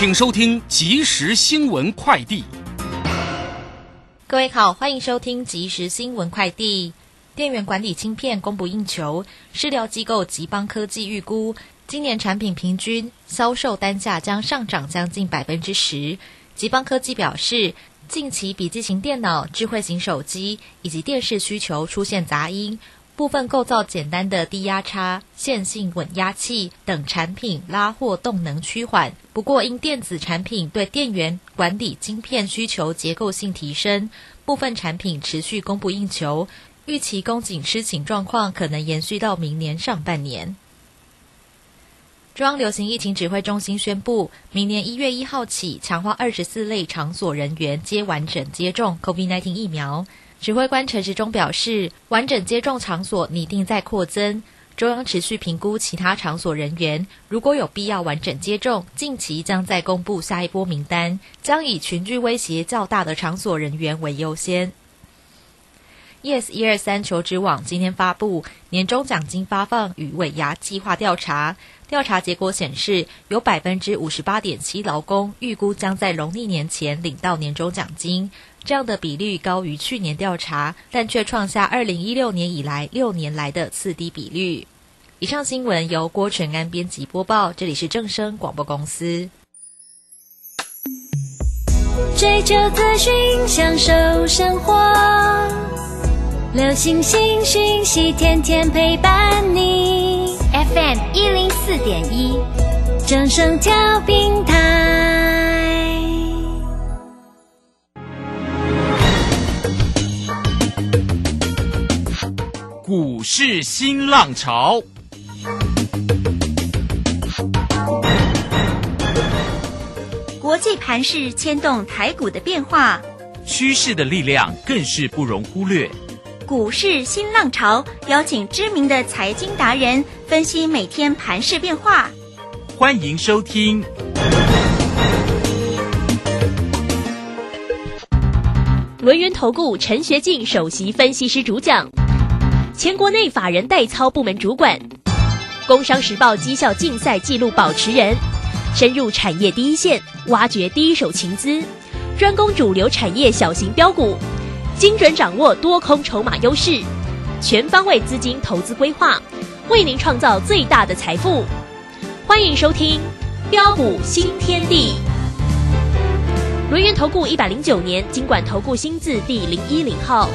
请收听即时新闻快递。各位好，欢迎收听即时新闻快递。电源管理芯片供不应求，市调机构吉邦科技预估，今年产品平均销售单价将上涨将近百分之十。吉邦科技表示，近期笔记型电脑、智慧型手机以及电视需求出现杂音。部分构造简单的低压差、线性稳压器等产品拉货动能趋缓，不过因电子产品对电源管理晶片需求结构性提升，部分产品持续供不应求，预期供给吃紧状况可能延续到明年上半年。中央流行疫情指挥中心宣布，明年一月一号起，强化二十四类场所人员接完整接种 COVID-19 疫苗。指挥官陈时中表示，完整接种场所拟定在扩增，中央持续评估其他场所人员，如果有必要完整接种，近期将再公布下一波名单，将以群聚威胁较大的场所人员为优先。Yes 一二三求职网今天发布年终奖金发放与尾牙计划调查，调查结果显示，有百分之五十八点七劳工预估将在农历年前领到年终奖金。这样的比率高于去年调查，但却创下二零一六年以来六年来的次低比率。以上新闻由郭纯安编辑播报，这里是正声广播公司。追求资讯，享受生活，流星星讯息，天天陪伴你。FM 一零四点一，正声调平台。股市新浪潮，国际盘势牵动台股的变化，趋势的力量更是不容忽略。股市新浪潮邀请知名的财经达人分析每天盘势变化，欢迎收听。轮源投顾陈学进首席分析师主讲。前国内法人代操部门主管，工商时报绩效竞赛纪录保持人，深入产业第一线，挖掘第一手情资，专攻主流产业小型标股，精准掌握多空筹码优势，全方位资金投资规划，为您创造最大的财富。欢迎收听标股新天地。轮源投顾一百零九年经管投顾新字第零一零号。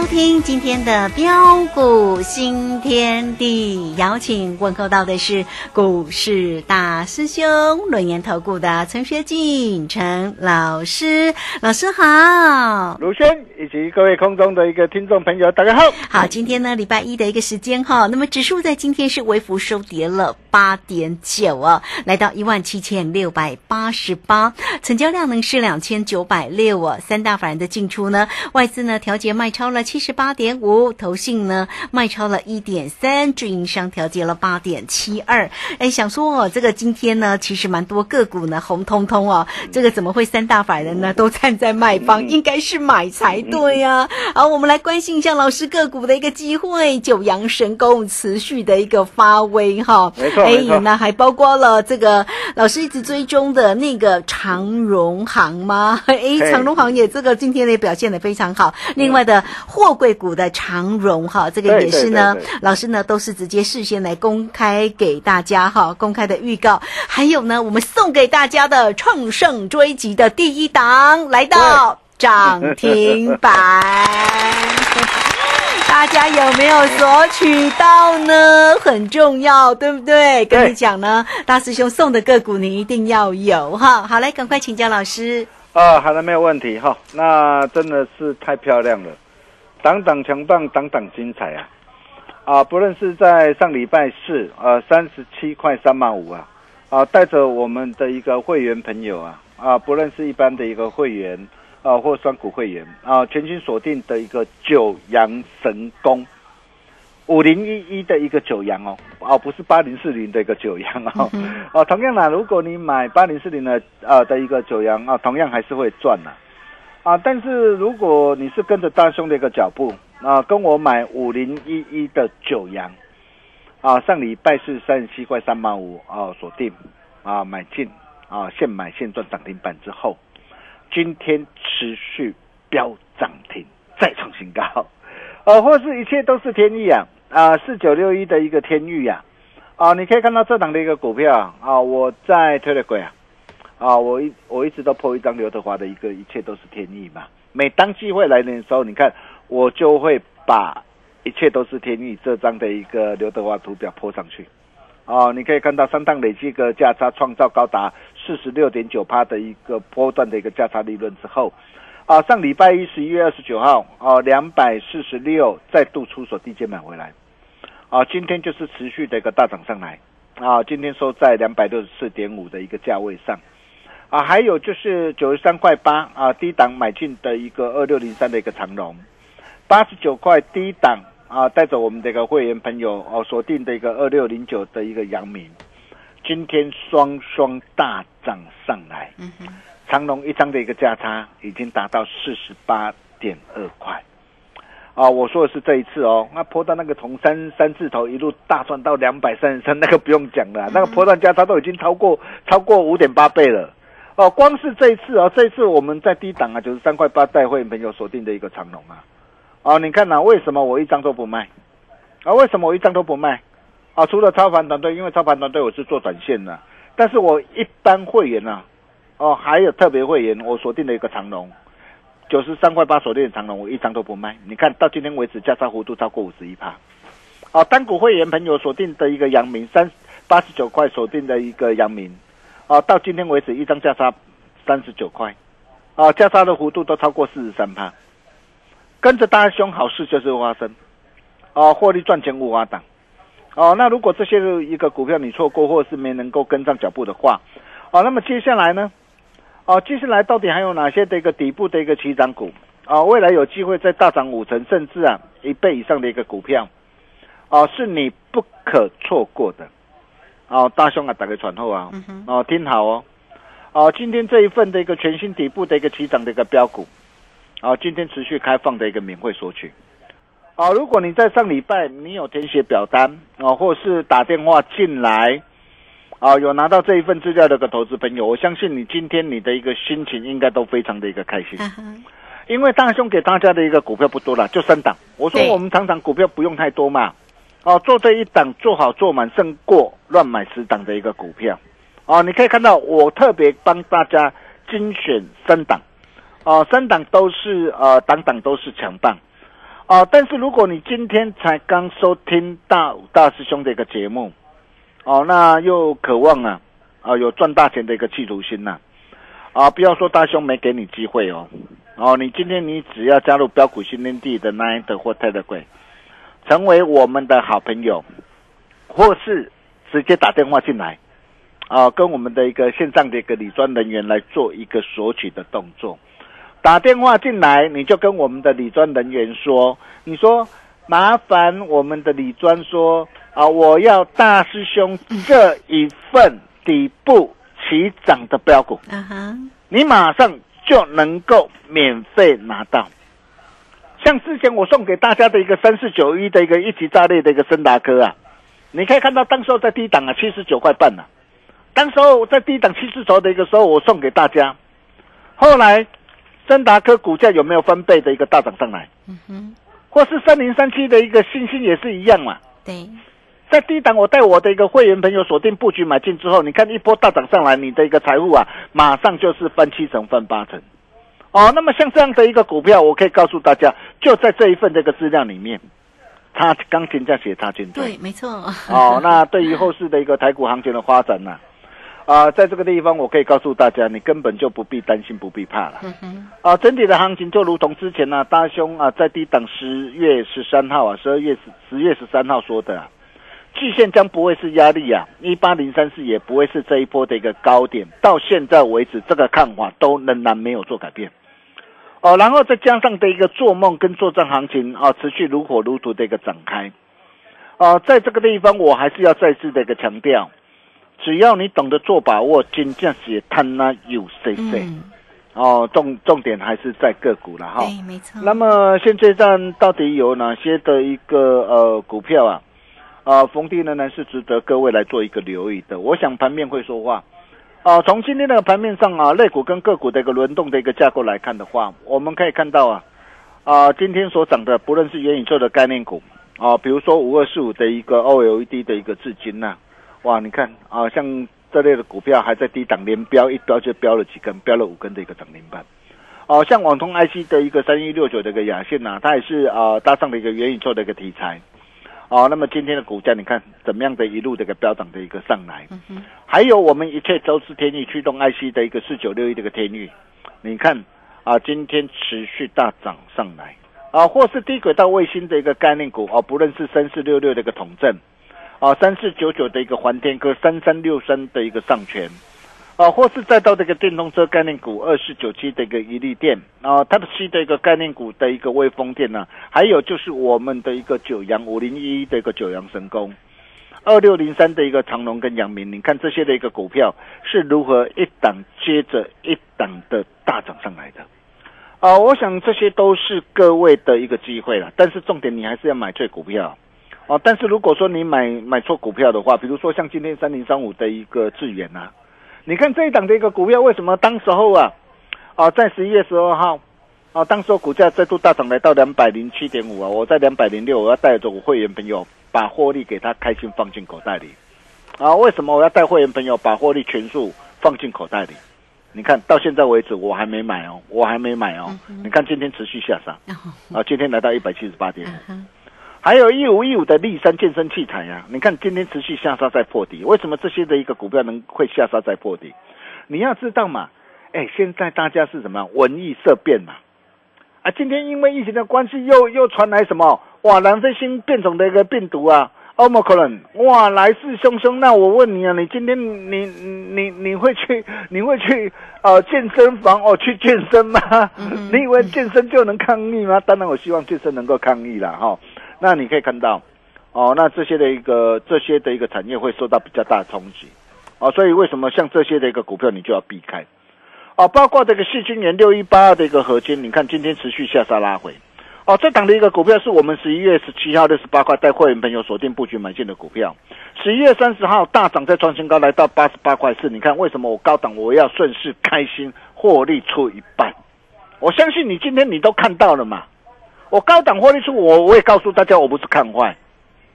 收听今天的标股新天地，邀请问候到的是股市大师兄轮研投顾的陈学进陈老师，老师好，卢轩以及各位空中的一个听众朋友，大家好。好，今天呢礼拜一的一个时间哈，那么指数在今天是微幅收跌了八点九啊，来到一万七千六百八十八，成交量呢是两千九百六啊，三大法人的进出呢，外资呢调节。卖超了七十八点五，投信呢卖超了一点三，自营商调节了八点七二。哎，想说哦，这个今天呢，其实蛮多个股呢红彤彤哦，这个怎么会三大法人呢都站在卖方，应该是买才对呀、好，我们来关心一下老师个股的一个机会，九阳神功持续的一个发威哈。哎没错没，错那还包括了这个老师一直追踪的那个长荣行吗？哎，嘿长荣行也这个今天也表现的非常好。另外的货柜股的长荣哈，这个也是呢对对对，老师呢都是直接事先来公开给大家哈，公开的预告。还有呢，我们送给大家的乘胜追击的第一档来到涨停板。大家有没有索取到呢？很重要，对不对？跟你对讲呢，大师兄送的个股你一定要有哈。好，嘞，赶快请教老师。啊，好的，没有问题哈。那真的是太漂亮了，档档强棒，档档精彩啊！啊，不论是在上礼拜四，呃，三十七块三毛五啊，啊，带着我们的一个会员朋友啊，啊，不论是一般的一个会员啊，或双股会员啊，全新锁定的一个九阳神功。五零一一的一个九阳哦，哦，不是八零四零的一个九阳哦，哦，同样呢，如果你买八零四零的呃的一个九阳啊，同样还是会赚的啊。啊但是如果你是跟着大兄的一个脚步啊，跟我买五零一一的九阳啊，上礼拜是三十七块三毛五啊，锁定啊买进啊，现买现赚涨停板之后，今天持续飙涨停，再创新高。呃，或是一切都是天意啊！啊，四九六一的一个天域呀、啊，你可以看到这档的一个股票啊，啊我在推了轨啊，啊，我一我一直都破一张刘德华的一个一切都是天意嘛。每当机会来临的时候，你看我就会把一切都是天意这张的一个刘德华图表破上去。哦，你可以看到三档累计个价差创造高达四十六点九趴的一个波段的一个价差利润之后，啊，上礼拜一十一月二十九号，哦，两百四十六再度出手低阶买回来，啊，今天就是持续的一个大涨上来，啊，今天收在两百六十四点五的一个价位上，啊，还有就是九十三块八啊，低档买进的一个二六零三的一个长龙，八十九块低档啊，带着我们的一个会员朋友哦锁定的一个二六零九的一个阳明，今天双双大涨上来。嗯哼，长隆一张的一个价差已经达到四十八点二块，啊，我说的是这一次哦，那波段那个从三三字头一路大赚到两百三十三，那个不用讲了，那个波段价差都已经超过超过五点八倍了，哦，光是这一次哦，这一次我们在低档啊，九十三块八带会员朋友锁定的一个长龙啊，哦，你看呐、为什么我一张都不卖？啊，为什么我一张都不卖？啊，除了操盘团队，因为操盘团队我是做短线的，但是我一般会员啊，哦，还有特别会员，我锁定了一个长龙，九十三块八锁定的长龙，我一张都不卖。你看到今天为止价差幅度超过五十一趴。哦，单股会员朋友锁定的一个阳明三八十九块锁定的一个阳明，哦，到今天为止一张价差三十九块，哦，价差的幅度都超过四十三趴。跟着大兄好事就是发生，哦，获利赚钱无法挡。哦，那如果这些一个股票你错过，或是没能够跟上脚步的话，哦，那么接下来呢？哦，接下来到底还有哪些的一个底部的一个起涨股？啊，未来有机会再大涨五成，甚至啊一倍以上的一个股票，啊，是你不可错过的。哦，大兄啊，打个传后啊，哦，听好哦，哦，今天这一份的一个全新底部的一个起涨的一个标股，哦，今天持续开放的一个免费索取。哦，如果你在上礼拜你有填写表单哦，或是打电话进来，哦，有拿到这一份资料的一个投资朋友，我相信你今天你的一个心情应该都非常的一个开心，因为大兄给大家的一个股票不多了，就三档。我说我们常常股票不用太多嘛，哦，做这一档做好做满胜过乱买十档的一个股票。哦，你可以看到我特别帮大家精选三档，哦，三档都是呃档档都是强棒。哦，但是如果你今天才刚收听大大师兄的一个节目，哦，那又渴望啊，啊有赚大钱的一个企图心呐、啊，不要说大兄没给你机会哦，哦，你今天你只要加入标股新天地的 Nine 的或 Telegram，成为我们的好朋友，或是直接打电话进来，啊，跟我们的一个线上的一个理专人员来做一个索取的动作。打电话进来，你就跟我们的理专人员说，你说麻烦我们的理专说啊，我要大师兄这一份底部起涨的标股，啊哈，你马上就能够免费拿到。像之前我送给大家的一个三四九一的一个一级炸裂的一个森达科啊，你可以看到当时候在低档啊七十九块半呢、当时候在低档七十头的一个时候，我送给大家，后来森达科股价有没有翻倍的一个大涨上来？嗯哼，或是三零三七的一个信心也是一样嘛。对，在低档，我带我的一个会员朋友锁定布局买进之后，你看一波大涨上来，你的一个财富啊，马上就是翻七成、翻八成。哦，那么像这样的一个股票，我可以告诉大家，就在这一份这个资料里面，它钢琴在写它进对，没错。哦，那对于后市的一个台股行情的发展呢、啊，在这个地方我可以告诉大家，你根本就不必担心，不必怕了。嗯哼，啊，整体的行情就如同之前呢、大兄啊在低档十月十三号啊，十二月十十月十三号说的啊，季线将不会是压力啊，一八零三四也不会是这一波的一个高点，到现在为止，这个看法都仍然没有做改变。哦，然后再加上的一个做梦跟作战行情啊，持续如火如荼的一个展开。啊，在这个地方我还是要再次的一个强调，只要你懂得做把握，金价是贪那有谁谁。嗯，哦，重重点还是在个股了哈。对，没错。那么现阶段到底有哪些的一个呃股票啊？啊，逢低仍然是值得各位来做一个留意的。我想盘面会说话。啊，从今天的盘面上啊，类股跟个股的一个轮动的一个架构来看的话，我们可以看到啊，啊，今天所涨的不论是元宇宙的概念股啊，比如说五二四五的一个 OLED 的一个至今呐、哇，你看啊，像这类的股票还在低档连标，一标就标了几根，标了五根的一个涨停板。哦、像网通 IC 的一个三一六九的一个雅信呐、它也是啊、搭上了一个元宇宙的一个题材。哦，那么今天的股价你看怎么样的一路的一个飙涨的一个上来，嗯哼，还有我们一切都是天域驱动 IC 的一个四九六一的一个天域，你看啊，今天持续大涨上来。啊，或是低轨道卫星的一个概念股啊，不论是三四六六的一个统正啊，三四九九的一个环天科，三三六三的一个上权。啊，或是再到这个电动车概念股二四九七的一个一利电啊，Type C 的一个概念股的一个微风电呢、还有就是我们的一个九阳五零一的一个九阳神功，二六零三的一个长隆跟阳明，你看这些的一个股票是如何一档接着一档的大涨上来的。啊，我想这些都是各位的一个机会了，但是重点你还是要买对股票。哦，但是如果说你买买错股票的话，比如说像今天三零三五的一个智远啊，你看这一档的一个股票，为什么当时候啊，啊，在十一月十二号，啊，当时候股价再度大涨来到两百零七点五啊，我在两百零六，我要带着我会员朋友把获利给他开心放进口袋里，啊，为什么我要带会员朋友把获利全数放进口袋里？你看到现在为止，我还没买哦，我还没买哦。你看今天持续下杀，啊，今天来到一百七十八点五。还有一五一五的立山健身器材啊，你看今天持续下杀在破底，为什么这些的一个股票能会下杀在破底？你要知道嘛，哎，现在大家是什么文艺色变嘛，啊，今天因为疫情的关系又又传来什么哇南非新变种的一个病毒啊。，Omicron，哇来势汹汹，那我问你啊，你今天你你你会去 你会去呃健身房哦去健身吗？你以为健身就能抗疫吗？当然，我希望健身能够抗疫啦哈。那你可以看到，哦，那这些的一个这些的一个产业会受到比较大的冲击，哦，所以为什么像这些的一个股票你就要避开，哦，包括这个细菌元六一八二的一个合金，你看今天持续下杀拉回，哦，这档的一个股票是我们十一月十七号六十八块带会员朋友锁定布局买进的股票，十一月三十号大涨再创新高来到八十八块四，你看为什么我高档我要顺势开心获利出一半？我相信你今天你都看到了嘛。我高档获利出，我我也告诉大家，我不是看坏，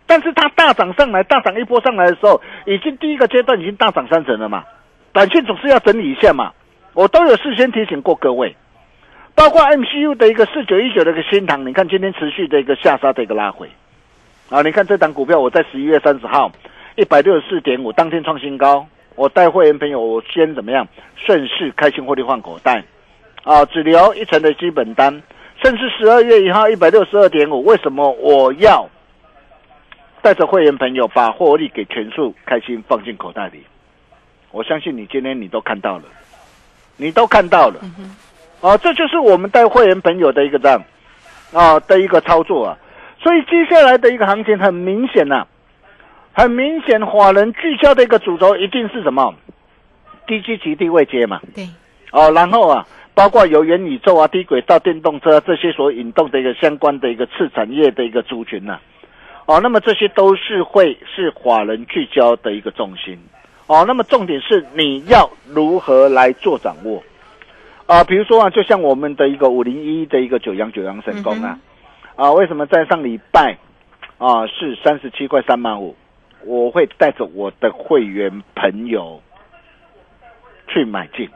但是它大涨上来，大涨一波上来的时候，已经第一个阶段已经大涨三成了嘛，短线总是要整理一下嘛，我都有事先提醒过各位，包括 MCU 的一个四九一九的一个新塘，你看今天持续的一个下杀的一个拉回，啊，你看这档股票我在十一月三十号一百六十四点五当天创新高，我带会员朋友我先怎么样顺势开心获利换口袋，啊，只留一成的基本单。甚至十二月一号一百六十二点五，为什么我要带着会员朋友把获利给全数开心放进口袋里？我相信你今天你都看到了，你都看到了。啊，这就是我们带会员朋友的一个这样啊的一个操作啊。所以接下来的一个行情很明显呐、很明显，华人聚焦的一个主轴一定是什么？低基期低位接嘛。对，哦，然后啊，包括由元宇宙啊、低轨道电动车、啊、这些所引动的一个相关的一个次产业的一个族群呐、哦，那么这些都是会是法人聚焦的一个重心。哦，那么重点是你要如何来做掌握啊？比如说啊，就像我们的一个五零一的一个九阳九阳神功啊，啊，为什么在上礼拜啊是三十七块三毛五？我会带着我的会员朋友去买进，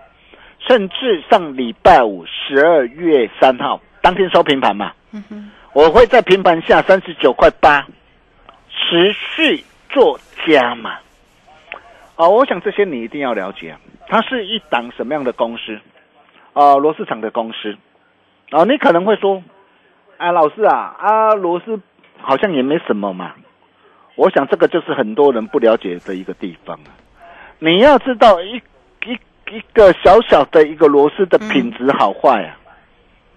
甚至上礼拜五十二月三号当天收平盘嘛，我会在平盘下三十九块八持续做加码。啊，我想这些你一定要了解，它是一档什么样的公司啊？螺丝厂的公司啊，你可能会说，哎，老师啊，啊，螺丝好像也没什么嘛。我想这个就是很多人不了解的一个地方啊。你要知道一一一个小小的一个螺丝的品质好坏啊，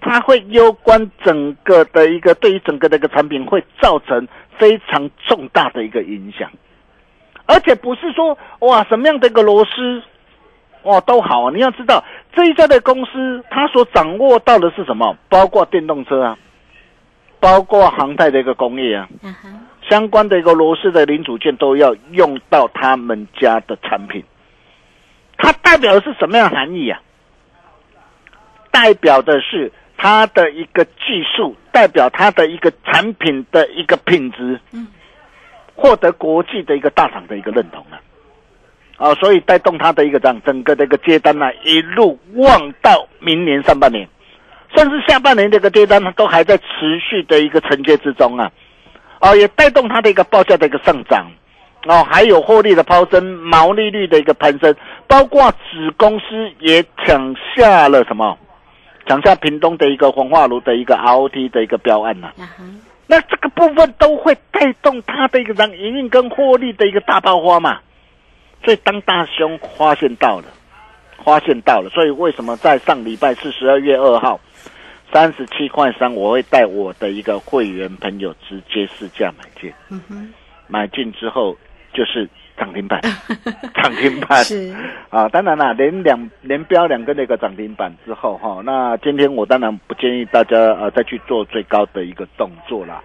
它会攸关整个的一个对于整个的一个产品会造成非常重大的一个影响。而且不是说哇什么样的一个螺丝哇都好啊，你要知道这一家的公司它所掌握到的是什么，包括电动车啊，包括航太的一个工业啊，嗯哼，相关的一个螺丝的零组件都要用到他们家的产品。它代表的是什么样的含义啊？代表的是它的一个技术，代表它的一个产品的一个品质，嗯，获得国际的一个大厂的一个认同啊，啊，所以带动它的一个这样整个的一个接单呢、一路望到明年上半年，甚至下半年这个接单呢，都还在持续的一个承接之中啊，哦，也带动它的一个报价的一个上涨。哦，还有获利的抛升，毛利率的一个攀升，包括子公司也抢下了什么？抢下屏东的一个黄化炉的一个 ROT 的一个标案呐、那这个部分都会带动它的一个让营运跟获利的一个大爆发嘛。所以当大兄发现到了，发现到了，所以为什么在上礼拜是十二月二号三十七块三，我会带我的一个会员朋友直接试价买进，嗯哼，买进之后就是涨停板，涨停板是，啊，当然啦，连两连标两个那个涨停板之后哈，那今天我当然不建议大家呃再去做最高的一个动作啦。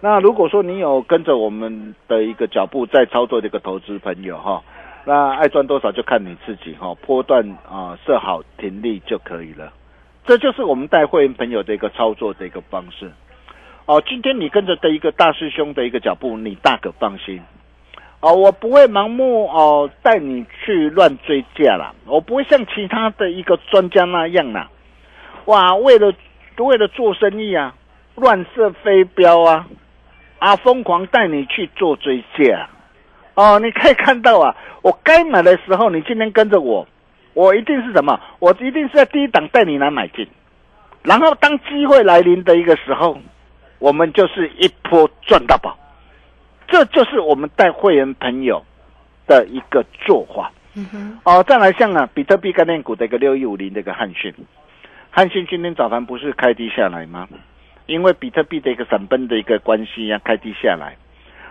那如果说你有跟着我们的一个脚步在操作的一个投资朋友哈，那爱赚多少就看你自己哈，波段啊设好停利就可以了。这就是我们带会员朋友的一个操作的一个方式。哦，今天你跟着的一个大师兄的一个脚步，你大可放心。哦，我不会盲目哦带你去乱追价啦，我不会像其他的一个专家那样啦，哇，为了为了做生意啊，乱射飞镖啊，啊，疯狂带你去做追价。哦，你可以看到啊，我该买的时候，你今天跟着我，我一定是什么？我一定是在第一档带你来买进，然后当机会来临的一个时候，我们就是一波赚到宝。这就是我们带会员朋友的一个做法。嗯哼，哦，再来像啊，比特币概念股的一个六一五零的一个汉讯，汉讯今天早盘不是开低下来吗？因为比特币的一个闪崩的一个关系啊，开低下来。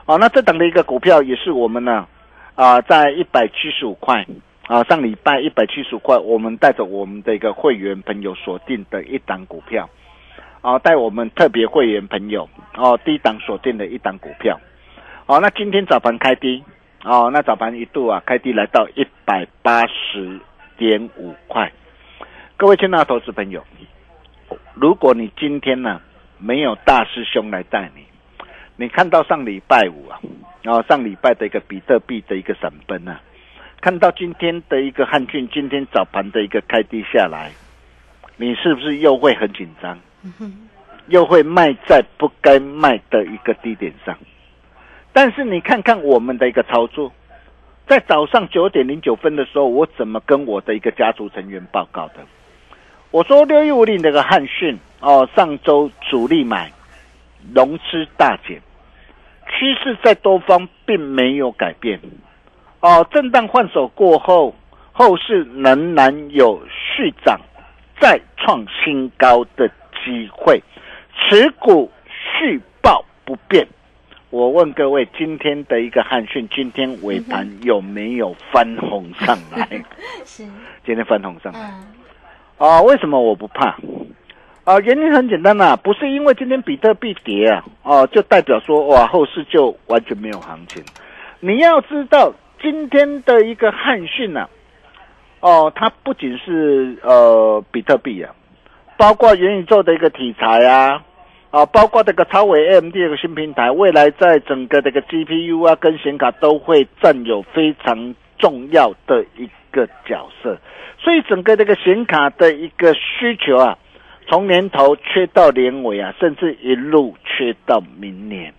哦，那这档的一个股票也是我们呢啊、在一百七十五块啊，上礼拜一百七十五块，我们带着我们的一个会员朋友锁定的一档股票，啊，带我们特别会员朋友哦，低档锁定的一档股票。哦，那今天早盘开低，哦，那早盘一度啊开低来到一百八十点五块。各位亲爱的投资朋友，如果你今天呢、没有大师兄来带你，你看到上礼拜五啊，然、后上礼拜的一个比特币的一个闪崩啊，看到今天的一个汉俊今天早盘的一个开低下来，你是不是又会很紧张？又会卖在不该卖的一个低点上？但是你看看我们的一个操作，在早上九点零九分的时候，我怎么跟我的一个家族成员报告的？我说六一五零那个汉讯哦，上周主力买，融资大减，趋势在多方并没有改变，哦，震荡换手过后，后市仍然有续涨再创新高的机会，持股续报不变。我问各位，今天的一个汉讯，今天尾盘有没有翻红上来？是，今天翻红上来。嗯，啊，为什么我不怕？啊，原因很简单呐、不是因为今天比特币跌啊，哦、就代表说哇后市就完全没有行情。你要知道，今天的一个汉讯呐、哦，它不仅是呃比特币啊，包括元宇宙的一个题材啊，啊，包括这个超微 AMD 这个新平台，未来在整个这个 GPU 啊跟显卡都会占有非常重要的一个角色，所以整个这个显卡的一个需求啊，从年头缺到年尾啊，甚至一路缺到明年。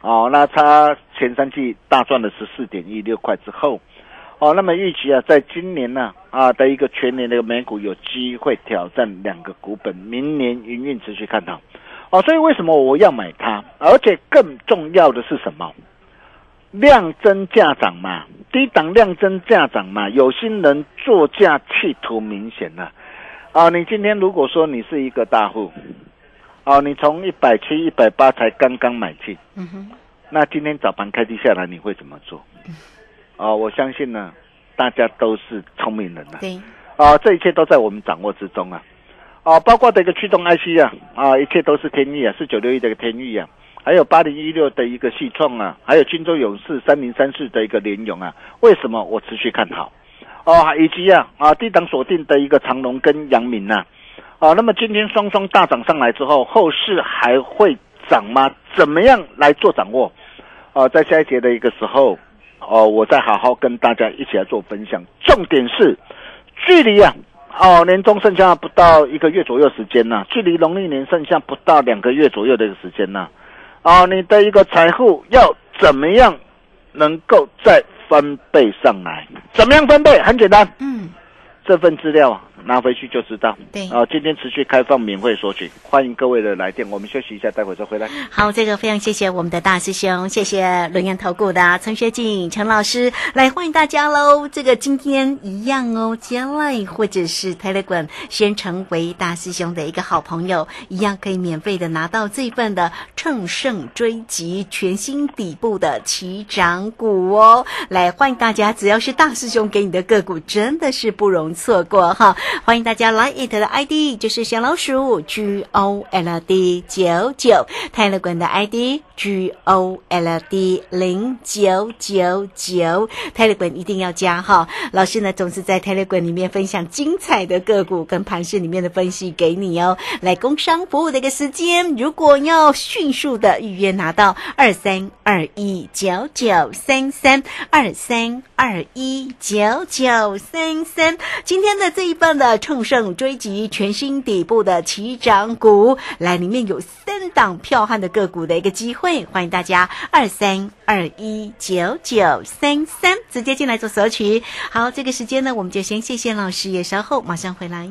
哦，那它前三季大赚了十四点一六块之后，哦，那么预期啊，在今年呢啊的一个全年的美股有机会挑战两个股本，明年营运持续看好。哦，所以为什么我要买它？而且更重要的是什么？量增价涨嘛，低档量增价涨嘛，有心人作价企图明显了、啊。你今天如果说你是一个大户，哦，你从一百七、一百八才刚刚买进，嗯哼，那今天早盘开低下来，你会怎么做？哦，我相信呢，大家都是聪明人呐、对，啊，这一切都在我们掌握之中啊，啊，包括这个驱动 IC 啊，啊，一切都是天意啊，四九六一的一个天意啊，还有八零一六的一个细创啊，还有金州勇士三零三四的一个联勇啊，为什么我持续看好？哦，以及啊啊低档锁定的一个长隆跟阳明呐、啊，那么今天双双大涨上来之后，后市还会涨吗？怎么样来做掌握？啊，在下一节的一个时候，哦，我再好好跟大家一起来做分享。重点是，距离啊，哦，年终剩下不到一个月左右时间呐、距离农历年剩下不到两个月左右的一个时间呢、啊，你的一个财富要怎么样能够再翻倍上来？怎么样翻倍？很简单，嗯，这份资料啊拿回去就知道。对啊，今天持续开放免费索取，欢迎各位的来电。我们休息一下，待会再回来。好，这个非常谢谢我们的大师兄，谢谢轮研投顾的陈学静陈老师，来欢迎大家喽。这个今天一样哦，加赖或者是 Telegram 先成为大师兄的一个好朋友，一样可以免费的拿到这份的乘胜追击全新底部的起涨股哦。来欢迎大家，只要是大师兄给你的个股，真的是不容错过哈。欢迎大家来 it 的 ID 就是小老鼠 G O L D 九九，泰勒管的 ID G O L D 零九九九，泰勒管一定要加哈。老师呢总是在泰勒管里面分享精彩的个股跟盘市里面的分析给你哦。来工商服务的一个时间，如果要迅速的预约拿到二三二一九九三三二三二一九九三三，今天的这一份的乘胜追击全新底部的起涨股，来里面有三档票悍的个股的一个机会，欢迎大家二三二一九九三三直接进来做索取。好，这个时间呢，我们就先谢谢老师，也稍后马上回来。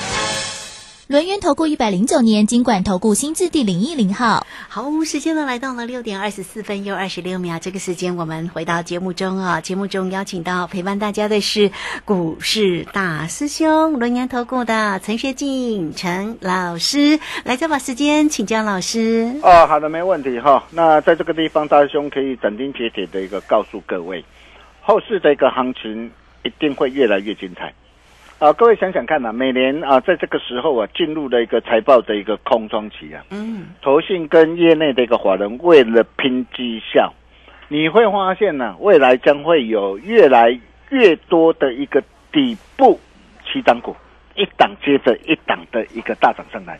轮源投顾一百零九年金管投顾新字第零一零号。好，时间呢来到了六点二十四分又二十六秒，这个时间我们回到节目中啊。节目中邀请到陪伴大家的是股市大师兄轮研投顾的陈学进陈老师，来再把时间请教老师。哦，好的，没问题哈。那在这个地方，大师兄可以斩钉截铁的一个告诉各位，后市的一个行情一定会越来越精彩。啊，各位想想看呐、每年啊，在这个时候啊，进入了一个财报的一个空窗期啊，嗯，投信跟业内的一个法人为了拼绩效，你会发现呢、未来将会有越来越多的一个底部七档股，一档接着一档的一个大涨上来。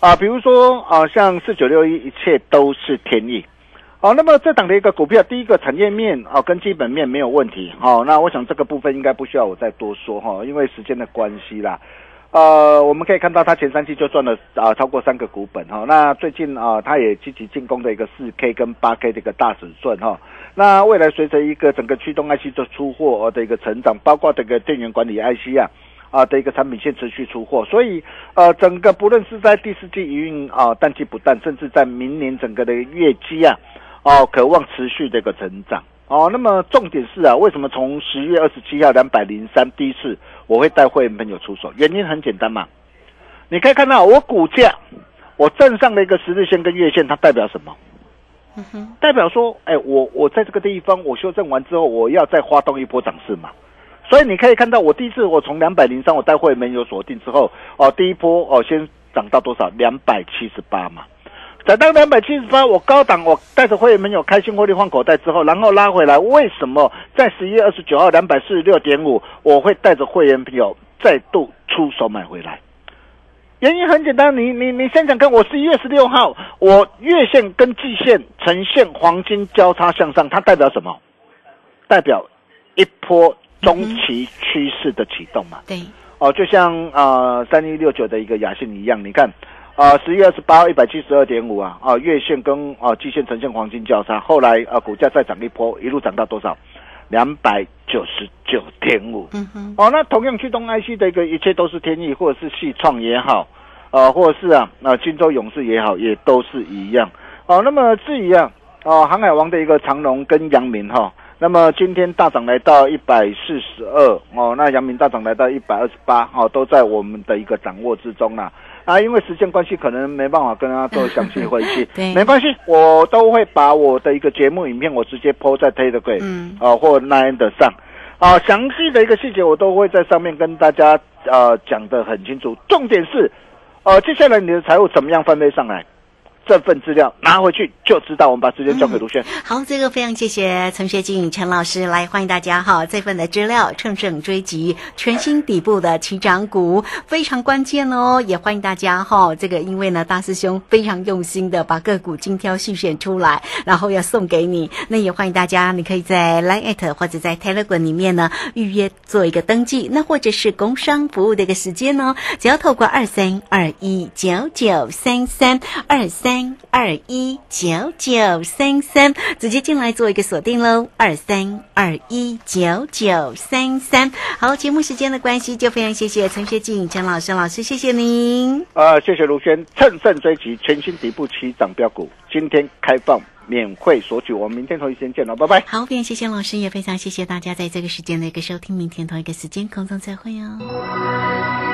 啊，比如说啊，像四九六一，一切都是天意。好、那么这档的一个股票，第一个产业面啊跟基本面没有问题。好、那我想这个部分应该不需要我再多说哈、因为时间的关系啦。呃，我们可以看到它前三季就赚了啊、超过三个股本哈、那最近啊、它也积极进攻的一个四 K 跟八 K 的一个大尺寸哈、那未来随着一个整个驱动 IC 的出货的一个成长，包括这个电源管理 IC 啊。啊的一个产品线持续出货，所以呃，整个不论是在第四季营运啊淡季不淡，甚至在明年整个的业绩啊，哦，渴望持续的一个成长哦。那么重点是啊，为什么从十月二十七号两百零三第一次我会带会员朋友出手？原因很简单嘛，你可以看到我股价，我站上的一个十日线跟月线，它代表什么？代表说，哎，我我在这个地方我修正完之后，我要再发动一波涨势嘛。所以你可以看到，我第一次我从两百零三我带会员有锁定之后，哦，第一波哦先涨到多少？两百七十八嘛。涨到两百七十八，我高档我带着会员朋友开心获利换口袋之后，然后拉回来，为什么在十一月二十九号两百四十六点五，我会带着会员朋友再度出手买回来？原因很简单，你你你先想看，我十一月十六号，我月线跟季线呈现黄金交叉向上，它代表什么？代表一波中期趋势的启动嘛。对，哦，就像啊三一六九的一个雅信一样，你看，啊十月二十八号一百七十二点五啊，啊月线跟啊季线呈现黄金交叉，后来啊股价再涨一波，一路涨到多少？两百九十九点五。嗯哼，哦，那同样驱动 IC 的一个一切都是天意，或者是系创也好，呃，或者是啊，那、金州勇士也好，也都是一样。哦，那么至于啊，哦，航海王的一个长龙跟阳明哈、那么今天大涨来到一百四十二哦，那阳明大涨来到一百二十八哦，都在我们的一个掌握之中啦。啊，因为时间关系，可能没办法跟大家做详细分析。对没关系，我都会把我的一个节目影片，我直接 PO 在 Telegram，嗯啊、或 Nine 的上，啊，详细的一个细节我都会在上面跟大家呃讲的很清楚。重点是，呃，接下来你的财务怎么样翻倍上来？这份资料拿回去就知道。我们把时间交给卢轩。好，这个非常谢谢陈学静陈老师来欢迎大家哈，这份的资料乘胜追击全新底部的起涨股非常关键哦，也欢迎大家哈，这个因为呢大师兄非常用心的把个股精挑细选出来，然后要送给你，那也欢迎大家，你可以在 Line 或者在 Telegram 里面呢预约做一个登记，那或者是工商服务的一个时间呢，只要透过二三二一九九三三二三二一九九三三直接进来做一个锁定喽，二三二一九九三三。好，节目时间的关系，就非常谢谢陈学静陈老师老师，谢谢您。呃，谢谢卢轩，乘胜追击全新底部起涨标股，今天开放免费索取，我们明天同一时间见了，拜拜。好，非常谢谢老师，也非常谢谢大家在这个时间的一个收听，明天同一个时间空中再会哦。